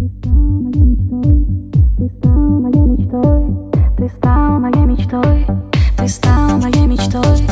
Ты стал моей мечтой, ты стал моей мечтой,